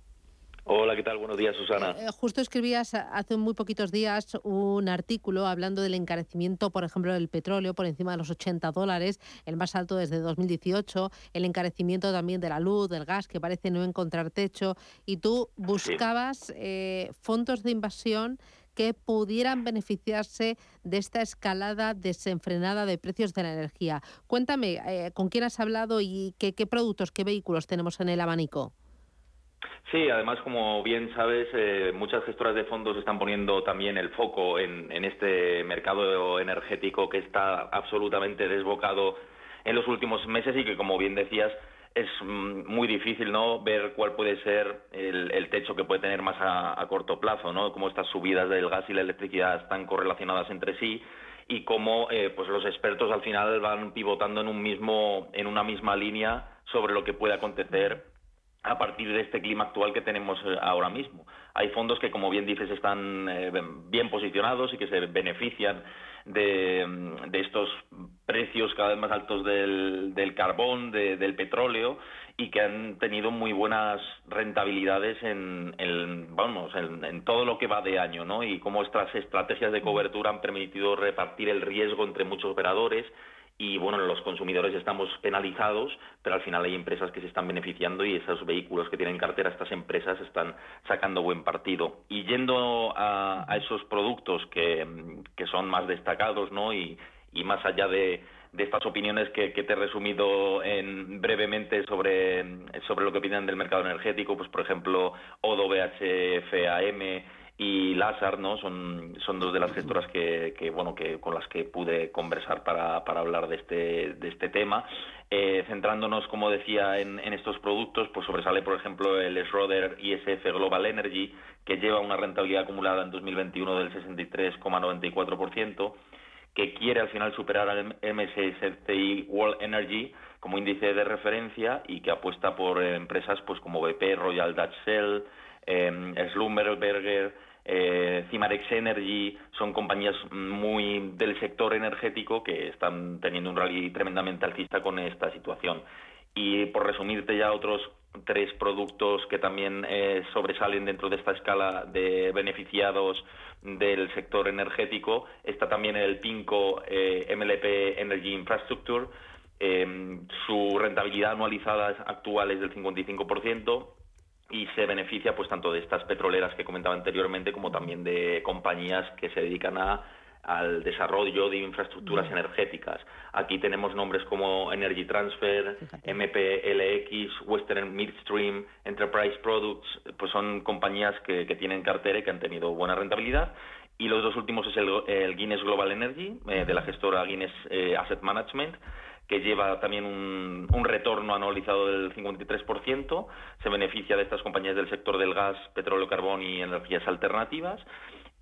Hola, ¿qué tal? Buenos días, Susana. Eh, justo escribías hace muy poquitos días un artículo hablando del encarecimiento, por ejemplo, del petróleo por encima de los 80 dólares, el más alto desde 2018, el encarecimiento también de la luz, del gas, que parece no encontrar techo, y tú buscabas eh, fondos de inversión que pudieran beneficiarse de esta escalada desenfrenada de precios de la energía. Cuéntame, eh, ¿con quién has hablado y qué, qué productos, qué vehículos tenemos en el abanico? Sí, además, como bien sabes, eh, muchas gestoras de fondos están poniendo también el foco en, este mercado energético que está absolutamente desbocado en los últimos meses y que, como bien decías, es mm, muy difícil no ver cuál puede ser el, techo que puede tener más a, a corto plazo, ¿no? Cómo estas subidas del gas y la electricidad están correlacionadas entre sí y cómo eh, pues los expertos al final van pivotando en un mismo en una misma línea sobre lo que puede acontecer a partir de este clima actual que tenemos eh, ahora mismo. Hay fondos que, como bien dices, están eh, bien posicionados y que se benefician de, de, estos precios cada vez más altos del, carbón, del petróleo y que han tenido muy buenas rentabilidades en, en vamos, en, en, todo lo que va de año, ¿no? Y cómo estas estrategias de cobertura han permitido repartir el riesgo entre muchos operadores y bueno, los consumidores estamos penalizados, pero al final hay empresas que se están beneficiando y esos vehículos que tienen cartera estas empresas están sacando buen partido. Y yendo a, esos productos que, son más destacados, ¿no? Y, más allá de, estas opiniones que, te he resumido en, brevemente sobre, sobre lo que opinan del mercado energético, pues por ejemplo, ODO, BHFAM, y Lazar, ¿no? Son, son dos de las gestoras que, que, bueno, que con las que pude conversar para, para hablar de este, de este tema. Eh, centrándonos, como decía, en, estos productos, pues sobresale, por ejemplo, el Schroeder ISF Global Energy, que lleva una rentabilidad acumulada en 2021 del 63,94%, que quiere al final superar al MSCI World Energy como índice de referencia y que apuesta por empresas pues como BP, Royal Dutch Shell, Schlumberger, eh, Cimarex Energy, son compañías muy del sector energético que están teniendo un rally tremendamente alcista con esta situación. Y por resumirte ya otros tres productos que también eh, sobresalen dentro de esta escala de beneficiados del sector energético, está también el PINCO eh, MLP Energy Infrastructure, eh, su rentabilidad anualizada actual es del 55%, y se beneficia pues tanto de estas petroleras que comentaba anteriormente como también de compañías que se dedican a al desarrollo de infraestructuras energéticas. Aquí tenemos nombres como Energy Transfer, MPLX, Western Midstream, Enterprise Products, pues son compañías que, que tienen cartera y que han tenido buena rentabilidad. Y los dos últimos es el, Guinness Global Energy, eh, de la gestora Guinness eh, Asset Management, que lleva también un, un, retorno anualizado del 53%, se beneficia de estas compañías del sector del gas, petróleo, carbón y energías alternativas.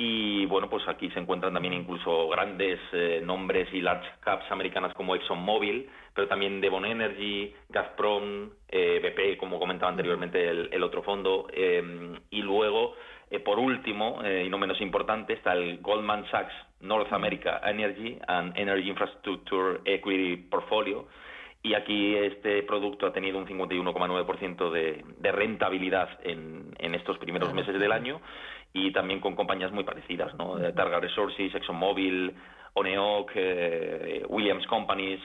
Y bueno, pues aquí se encuentran también incluso grandes eh, nombres y large caps americanas como ExxonMobil, pero también Devon Energy, Gazprom, eh, BP, como comentaba anteriormente el, el otro fondo, eh, y luego eh, por último, y no menos importante, está el Goldman Sachs North America Energy and Energy Infrastructure Equity Portfolio. Y aquí este producto ha tenido un 51,9% de, de rentabilidad en, en estos primeros meses del año y también con compañías muy parecidas, ¿no? Targa Resources, ExxonMobil, Oneoc, eh, Williams Companies,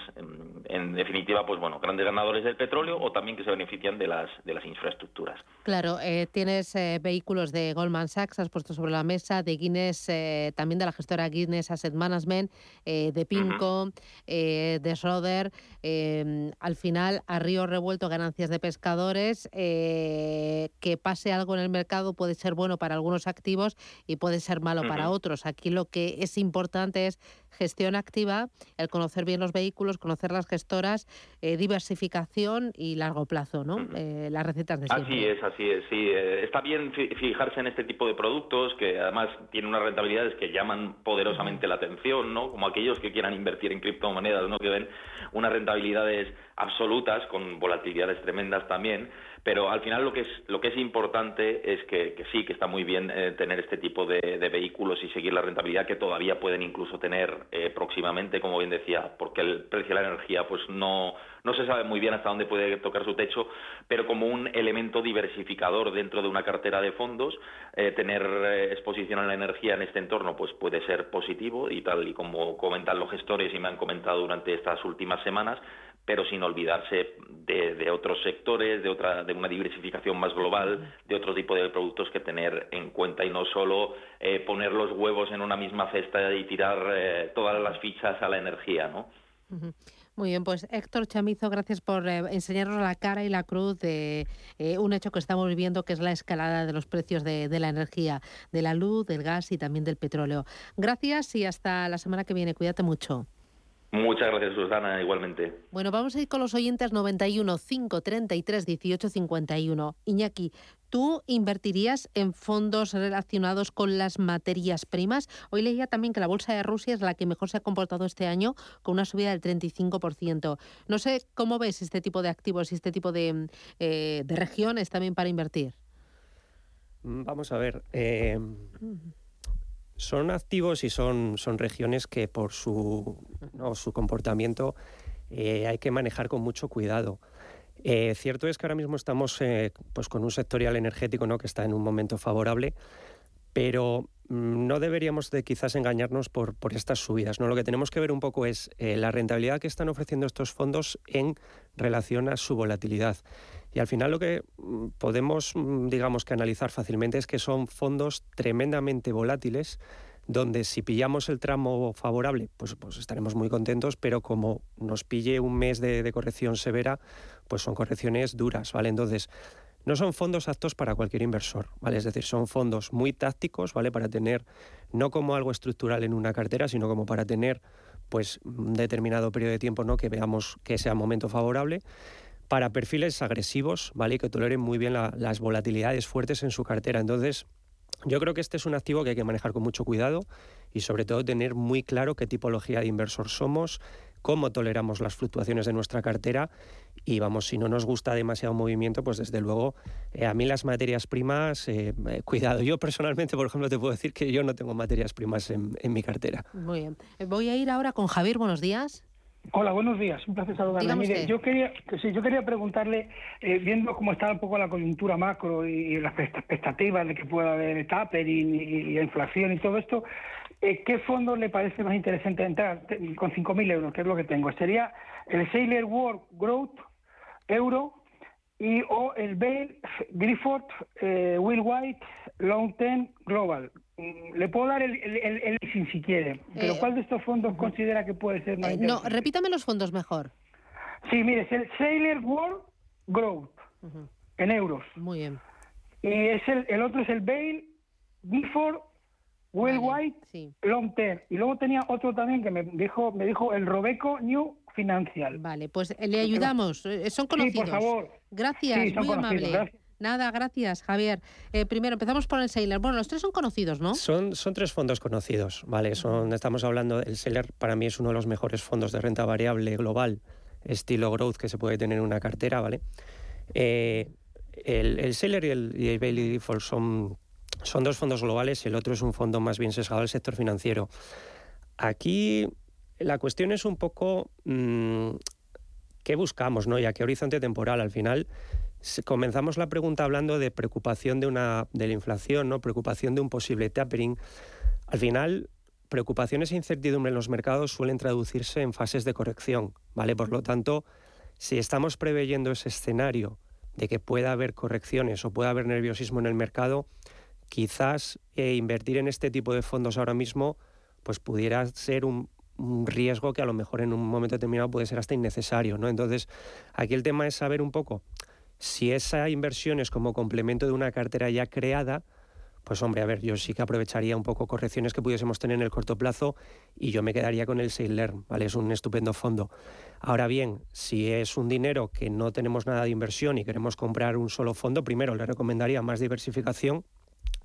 en, definitiva, pues bueno, grandes ganadores del petróleo o también que se benefician de las de las infraestructuras. Claro, eh, tienes eh, vehículos de Goldman Sachs, has puesto sobre la mesa, de Guinness, también de la gestora Guinness Asset Management, de Pinco, de Schroeder, al final a río revuelto ganancias de pescadores, que pase algo en el mercado puede ser bueno para algunos activos y puede ser malo para otros. Aquí lo que es importante es gestión activa, el conocer bien los vehículos, conocer las gestoras, eh, diversificación y largo plazo, ¿no? Eh, las recetas de siempre. Así es, así es, sí. Eh, está bien fijarse en este tipo de productos que además tienen unas rentabilidades que llaman poderosamente la atención, ¿no? Como aquellos que quieran invertir en criptomonedas, ¿no? Que ven unas rentabilidades absolutas con volatilidades tremendas también pero al final lo que es lo que es importante es que, sí que está muy bien eh, tener este tipo de, vehículos y seguir la rentabilidad que todavía pueden incluso tener eh, próximamente como bien decía porque el precio de la energía pues no no se sabe muy bien hasta dónde puede tocar su techo pero como un elemento diversificador dentro de una cartera de fondos eh, tener exposición a la energía en este entorno pues puede ser positivo y tal y como comentan los gestores y me han comentado durante estas últimas semanas pero sin olvidarse de, otros sectores, de otra, de una diversificación más global, de otro tipo de productos que tener en cuenta y no solo eh, poner los huevos en una misma cesta y tirar eh, todas las fichas a la energía, ¿no? Muy bien, pues Héctor Chamizo, gracias por eh, enseñarnos la cara y la cruz de un hecho que estamos viviendo, que es la escalada de los precios de, de, la energía, de la luz, del gas y también del petróleo. Gracias y hasta la semana que viene. Cuídate mucho. Muchas gracias, Susana, igualmente. Bueno, vamos a ir con los oyentes 91 533 18 51. Iñaki, ¿tú invertirías en fondos relacionados con las materias primas? Hoy leía también que la bolsa de Rusia es la que mejor se ha comportado este año, con una subida del 35%. No sé cómo ves este tipo de activos y este tipo de, eh, de regiones también para invertir. Mm, Vamos a ver. eh, son activos y son, son regiones que por su, no, su comportamiento eh, hay que manejar con mucho cuidado. Eh, cierto es que ahora mismo estamos eh, pues con un sectorial energético ¿no? que está en un momento favorable, pero no deberíamos de quizás engañarnos por, por estas subidas. ¿no? Lo que tenemos que ver un poco es eh, la rentabilidad que están ofreciendo estos fondos en relación a su volatilidad. Y al final lo que mm, podemos, mm, digamos, que analizar fácilmente es que son fondos tremendamente volátiles, donde si pillamos el tramo favorable, pues, pues estaremos muy contentos, pero como nos pille un mes de, de corrección severa, pues son correcciones duras, ¿vale? Entonces, no son fondos aptos para cualquier inversor, ¿vale? Es decir, son fondos muy tácticos, ¿vale? Para tener, no como algo estructural en una cartera, sino como para tener, pues, un determinado periodo de tiempo, ¿no? Que veamos que sea momento favorable para perfiles agresivos, ¿vale? Y que toleren muy bien la- las volatilidades fuertes en su cartera. Entonces, yo creo que este es un activo que hay que manejar con mucho cuidado y sobre todo tener muy claro qué tipología de inversor somos, cómo toleramos las fluctuaciones de nuestra cartera y vamos, si no nos gusta demasiado movimiento, pues desde luego eh, a mí las materias primas, eh, eh, cuidado. Yo personalmente, por ejemplo, te puedo decir que yo no tengo materias primas en, en mi cartera. Muy bien. Voy a ir ahora con Javier. Buenos días. Hola, buenos días. Un placer saludarle. Mire, yo quería, que sí, yo quería preguntarle, eh, viendo cómo está un poco la coyuntura macro y, las expect- expectativas de que pueda haber tapering y, y la inflación y todo esto, eh, ¿qué fondo le parece más interesante entrar con 5.000 euros, que es lo que tengo? ¿Sería el Sailor World Growth Euro y o el Bale Grifford eh, Will White Long Term Global? Mm, Le puedo dar el, el, el- el leasing si quiere, pero Eh, ¿cuál de estos fondos considera que puede ser más Eh, no, repítame los fondos mejor. Sí, mire, es el Sailor World Growth en euros. Muy bien. Y es el, el otro es el Bale Gifford Well White Long Term. Y luego tenía otro también que me dijo, me dijo el Robeco New Financial. Vale, pues eh, le ayudamos. Eh, Son Sí, conocidos. por favor. Gracias, Sí, muy amable. gracias. Nada, gracias, Javier. Eh, primero empezamos por el Sailor. Bueno, los tres son conocidos, ¿no? Son, son tres fondos conocidos, ¿vale? Son, estamos hablando, el Seller para mí es uno de los mejores fondos de renta variable global, estilo growth que se puede tener en una cartera, ¿vale? Eh, el, el Seller y el, y el Bailey Default son, son dos fondos globales el otro es un fondo más bien sesgado al sector financiero. Aquí la cuestión es un poco mm, qué buscamos, ¿no? Y a qué horizonte temporal. Al final comenzamos la pregunta hablando de preocupación de, una, de la inflación, ¿no? preocupación de un posible tapering. Al final, preocupaciones e incertidumbre en los mercados suelen traducirse en fases de corrección, ¿vale? Por lo tanto, si estamos preveyendo ese escenario de que pueda haber correcciones o pueda haber nerviosismo en el mercado, quizás eh, invertir en este tipo de fondos ahora mismo pues pudiera ser un, un riesgo que a lo mejor en un momento determinado puede ser hasta innecesario, ¿no? Entonces, aquí el tema es saber un poco si esa inversión es como complemento de una cartera ya creada, pues hombre, a ver, yo sí que aprovecharía un poco correcciones que pudiésemos tener en el corto plazo y yo me quedaría con el Sailor, ¿vale? Es un estupendo fondo. Ahora bien, si es un dinero que no tenemos nada de inversión y queremos comprar un solo fondo, primero le recomendaría más diversificación,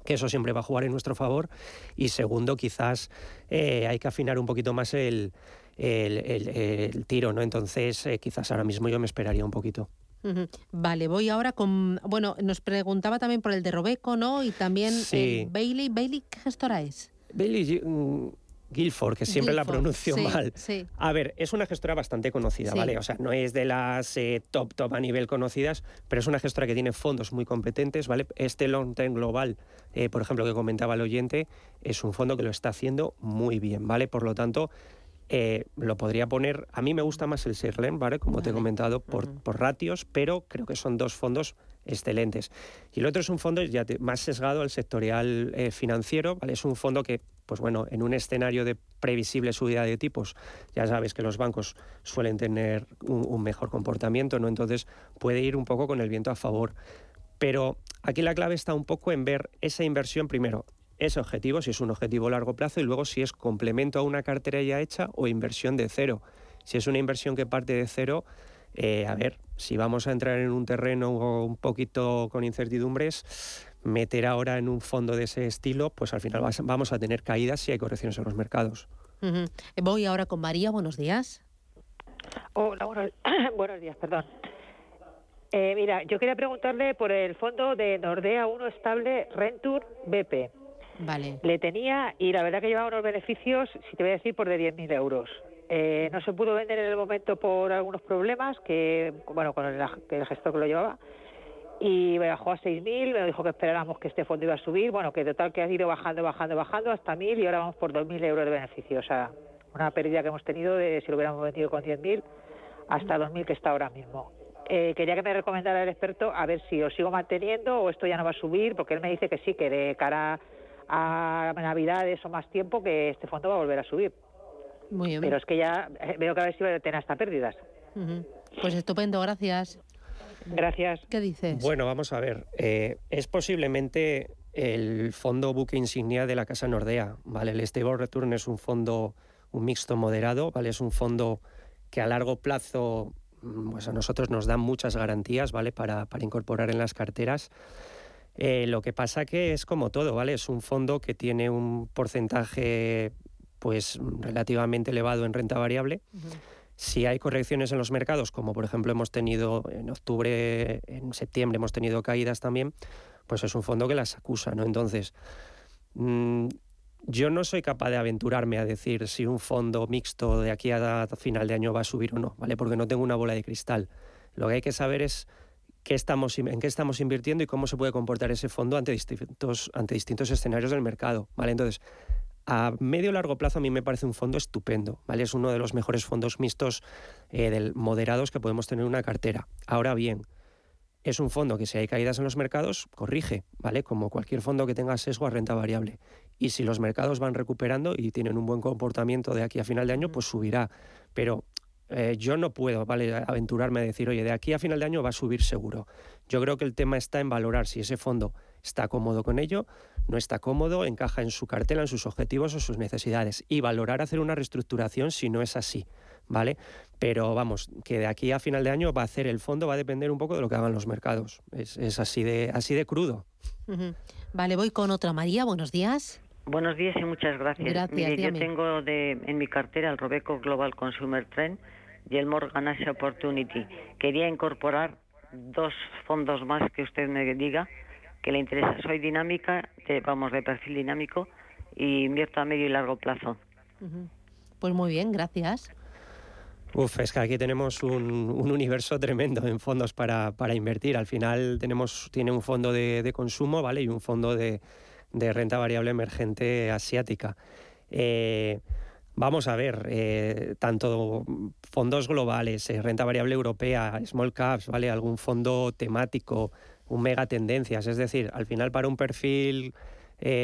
que eso siempre va a jugar en nuestro favor. Y segundo, quizás eh, hay que afinar un poquito más el, el- el- el tiro, ¿no? Entonces, eh, quizás ahora mismo yo me esperaría un poquito. Vale, voy ahora con. Bueno, nos preguntaba también por el de Robeco, ¿no? Y también Sí. Bailey. ¿Bailey qué gestora es? Bailey mm, Guilford, que siempre la pronuncio sí, mal. sí. A ver, es una gestora bastante conocida, Sí. ¿vale? O sea, no es de las eh, top, top a nivel conocidas, pero es una gestora que tiene fondos muy competentes, ¿vale? Este Long Term Global, eh, por ejemplo, que comentaba el oyente, es un fondo que lo está haciendo muy bien, ¿vale? Por lo tanto, eh, lo podría poner. A mí me gusta más el Sirlen, ¿vale? Como te he comentado, por, por ratios, pero creo que son dos fondos excelentes. Y el otro es un fondo ya te- más sesgado al sectorial eh, financiero, ¿vale? Es un fondo que, pues bueno, en un escenario de previsible subida de tipos, ya sabes que los bancos suelen tener un, un mejor comportamiento, ¿no? Entonces puede ir un poco con el viento a favor. Pero aquí la clave está un poco en ver esa inversión primero, ese objetivo, si es un objetivo a largo plazo, y luego si es complemento a una cartera ya hecha o inversión de cero. Si es una inversión que parte de cero, eh, a ver, si vamos a entrar en un terreno un poquito con incertidumbres, meter ahora en un fondo de ese estilo, pues al final vamos a tener caídas si hay correcciones en los mercados. Voy ahora con María, buenos días. Hola, buenos, buenos días, perdón. Eh, mira, yo quería preguntarle por el fondo de Nordea 1 estable Rentur BP. Vale. Le tenía y la verdad que llevaba unos beneficios, si te voy a decir, por de 10.000 euros. Eh, no se pudo vender en el momento por algunos problemas, que bueno, con el, el gestor que lo llevaba, y me bajó a 6.000, me dijo que esperáramos que este fondo iba a subir, bueno, que total que ha ido bajando, bajando, bajando hasta 1.000 y ahora vamos por 2.000 euros de beneficio, o sea, una pérdida que hemos tenido de si lo hubiéramos vendido con 10.000 hasta 2.000 que está ahora mismo. Eh, quería que me recomendara el experto a ver si lo sigo manteniendo o esto ya no va a subir, porque él me dice que sí, que de cara a Navidades o más tiempo que este fondo va a volver a subir. Muy bien. Pero es que ya eh, veo que a ver si va a tener hasta pérdidas. Pues estupendo, gracias. Gracias. ¿Qué dices? Bueno, vamos a ver. Eh, es posiblemente el fondo buque insignia de la Casa Nordea. ¿vale? El Stable Return es un fondo, un mixto moderado, ¿vale? es un fondo que a largo plazo pues a nosotros nos dan muchas garantías, ¿vale? Para, incorporar en las carteras. Eh, lo que pasa que es como todo, ¿vale? Es un fondo que tiene un porcentaje pues relativamente elevado en renta variable. Si hay correcciones en los mercados, como por ejemplo hemos tenido en octubre, en septiembre hemos tenido caídas también, pues es un fondo que las acusa, ¿no? Entonces, mm, yo no soy capaz de aventurarme a decir si un fondo mixto de aquí a final de año va a subir o no, ¿vale? Porque no tengo una bola de cristal. Lo que hay que saber es qué estamos, en qué estamos invirtiendo y cómo se puede comportar ese fondo ante distintos, ante distintos escenarios del mercado, ¿vale? Entonces, a medio largo plazo a mí me parece un fondo estupendo, ¿vale? Es uno de los mejores fondos mixtos eh, moderados que podemos tener en una cartera. Ahora bien, es un fondo que si hay caídas en los mercados, corrige, ¿vale? Como cualquier fondo que tenga sesgo a renta variable y si los mercados van recuperando y tienen un buen comportamiento de aquí a final de año, pues subirá. Pero eh, yo no puedo ¿vale? aventurarme a decir, oye, de aquí a final de año va a subir seguro. Yo creo que el tema está en valorar si ese fondo está cómodo con ello, no está cómodo, encaja en su cartela, en sus objetivos o sus necesidades y valorar hacer una reestructuración si no es así. ¿Vale? Pero vamos, que de aquí a final de año va a hacer el fondo, va a depender un poco de lo que hagan los mercados. Es, así, de, así de crudo. Vale, voy con otra. María, buenos días. Buenos días y muchas gracias. Mire, yo tengo de, en mi cartera el Robeco Global Consumer Trend y el Morgan Asia Opportunity. Quería incorporar dos fondos más que usted me diga que le interesa. Soy dinámica, vamos, de perfil dinámico y invierto a medio y largo plazo. Pues muy bien, gracias. Uf, es que aquí tenemos un, universo tremendo en fondos para, para, invertir. Al final tenemos, tiene un fondo de, de consumo, ¿vale? Y un fondo de, de renta variable emergente asiática. Eh, vamos a ver, eh, tanto fondos globales, eh, renta variable europea, small caps, ¿vale? Algún fondo temático, un mega tendencias. Es decir, al final para un perfil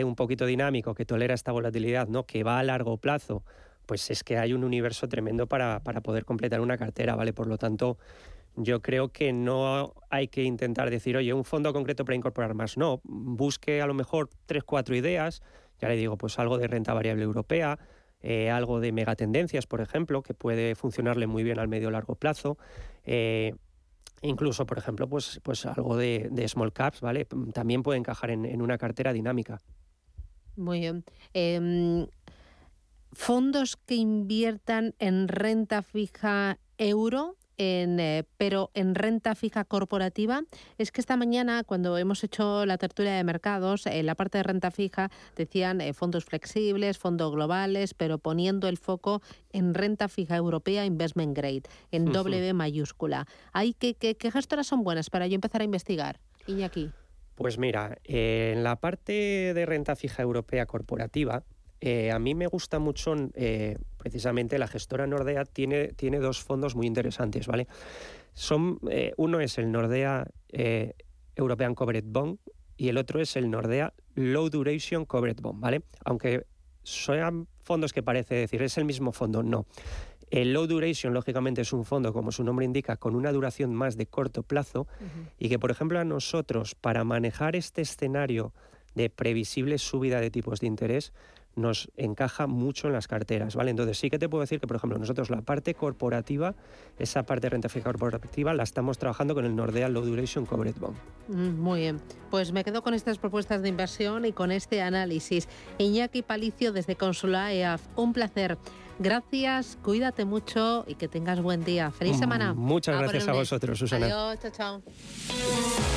un poquito dinámico que tolera esta volatilidad, ¿no? Que va a largo plazo, pues es que hay un universo tremendo para, para poder completar una cartera, ¿vale? Por lo tanto, yo creo que no hay que intentar decir, oye, un fondo concreto para incorporar más. No, busque a lo mejor tres, cuatro ideas, ya le digo, pues algo de renta variable europea, eh, algo de megatendencias, por ejemplo, que puede funcionarle muy bien al medio largo plazo. Eh, incluso, por ejemplo, pues, pues algo de, small caps, ¿vale? También puede encajar en, una cartera dinámica. Muy bien. Em, fondos que inviertan en renta fija euro en, eh, pero en renta fija corporativa, es que esta mañana cuando hemos hecho la tertulia de mercados, en la parte de renta fija decían eh, fondos flexibles, fondos globales, pero poniendo el foco en renta fija europea investment grade, en W mayúscula. ¿Hay que, qué, gestoras son buenas para yo empezar a investigar? Iñaki. Pues mira, en la parte de renta fija europea corporativa, eh, a mí me gusta mucho, eh, precisamente la gestora Nordea tiene, tiene dos fondos muy interesantes, ¿vale? Son, eh, uno es el Nordea European Covered Bond y el otro es el Nordea Low Duration Covered Bond, ¿vale? Aunque sean fondos que parece decir, es el mismo fondo, no. El low duration, lógicamente, es un fondo, como su nombre indica, con una duración más de corto plazo y que, por ejemplo, a nosotros, para manejar este escenario de previsible subida de tipos de interés, nos encaja mucho en las carteras, ¿vale? Entonces sí que te puedo decir que, por ejemplo, nosotros la parte corporativa, esa parte de renta fija corporativa, la estamos trabajando con el Nordea Low Duration Covered Bond. Mm, muy bien, pues me quedo con estas propuestas de inversión y con este análisis. Iñaki Palicio desde Consula EAF, un placer. Gracias, cuídate mucho y que tengas buen día. Feliz mm, semana. Muchas gracias a vosotros, Susana. Adiós, chao, chao.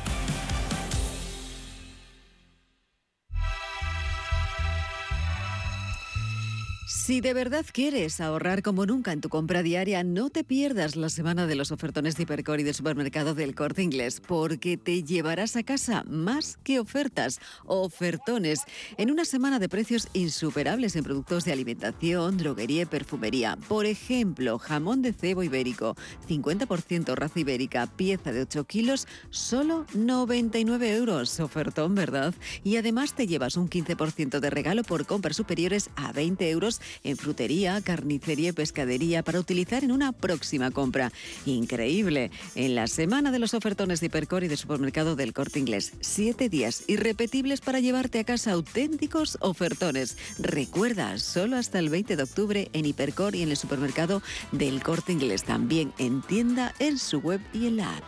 Si de verdad quieres ahorrar como nunca en tu compra diaria, no te pierdas la semana de los ofertones de Hipercor y del supermercado del Corte Inglés, porque te llevarás a casa más que ofertas, ofertones, en una semana de precios insuperables en productos de alimentación, droguería y perfumería. Por ejemplo, jamón de cebo ibérico, 50% raza ibérica, pieza de 8 kilos, solo 99 euros. Ofertón, ¿verdad? Y además te llevas un 15% de regalo por compras superiores a 20 euros en frutería, carnicería y pescadería para utilizar en una próxima compra. Increíble. En la semana de los ofertones de Hipercor y de supermercado del Corte Inglés. Siete días irrepetibles para llevarte a casa auténticos ofertones. Recuerda, solo hasta el 20 de octubre en Hipercor y en el supermercado del Corte Inglés. También en tienda, en su web y en la app.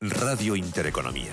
Radio Intereconomía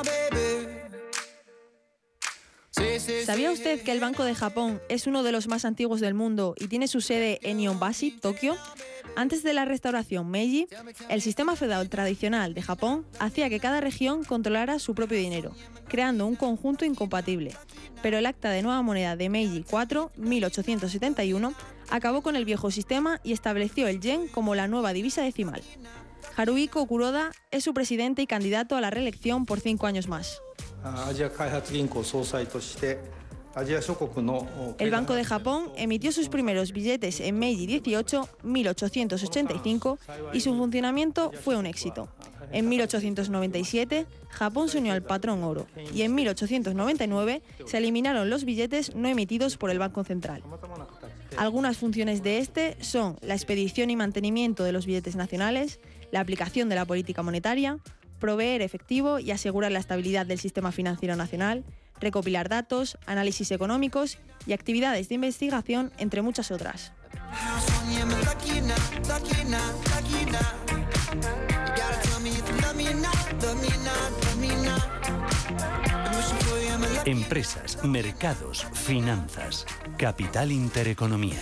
¿Sabía usted que el Banco de Japón es uno de los más antiguos del mundo y tiene su sede en Nihonbashi, Tokio? Antes de la restauración Meiji, el sistema feudal tradicional de Japón hacía que cada región controlara su propio dinero, creando un conjunto incompatible. Pero el acta de nueva moneda de Meiji 4, 1871, acabó con el viejo sistema y estableció el yen como la nueva divisa decimal. Haruhiko Kuroda es su presidente y candidato a la reelección por cinco años más. El Banco de Japón emitió sus primeros billetes en Meiji 18, 1885, y su funcionamiento fue un éxito. En 1897, Japón se unió al patrón oro y en 1899 se eliminaron los billetes no emitidos por el Banco Central. Algunas funciones de este son la expedición y mantenimiento de los billetes nacionales, la aplicación de la política monetaria, proveer efectivo y asegurar la estabilidad del sistema financiero nacional, recopilar datos, análisis económicos y actividades de investigación, entre muchas otras. Empresas, mercados, finanzas. Capital Intereconomía.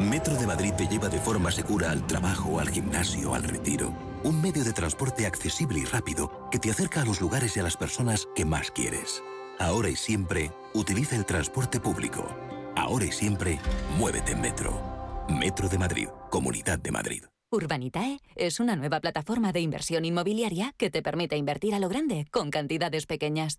Metro de Madrid te lleva de forma segura al trabajo, al gimnasio, al retiro. Un medio de transporte accesible y rápido que te acerca a los lugares y a las personas que más quieres. Ahora y siempre, utiliza el transporte público. Ahora y siempre, muévete en Metro. Metro de Madrid, Comunidad de Madrid. Urbanitae es una nueva plataforma de inversión inmobiliaria que te permite invertir a lo grande con cantidades pequeñas.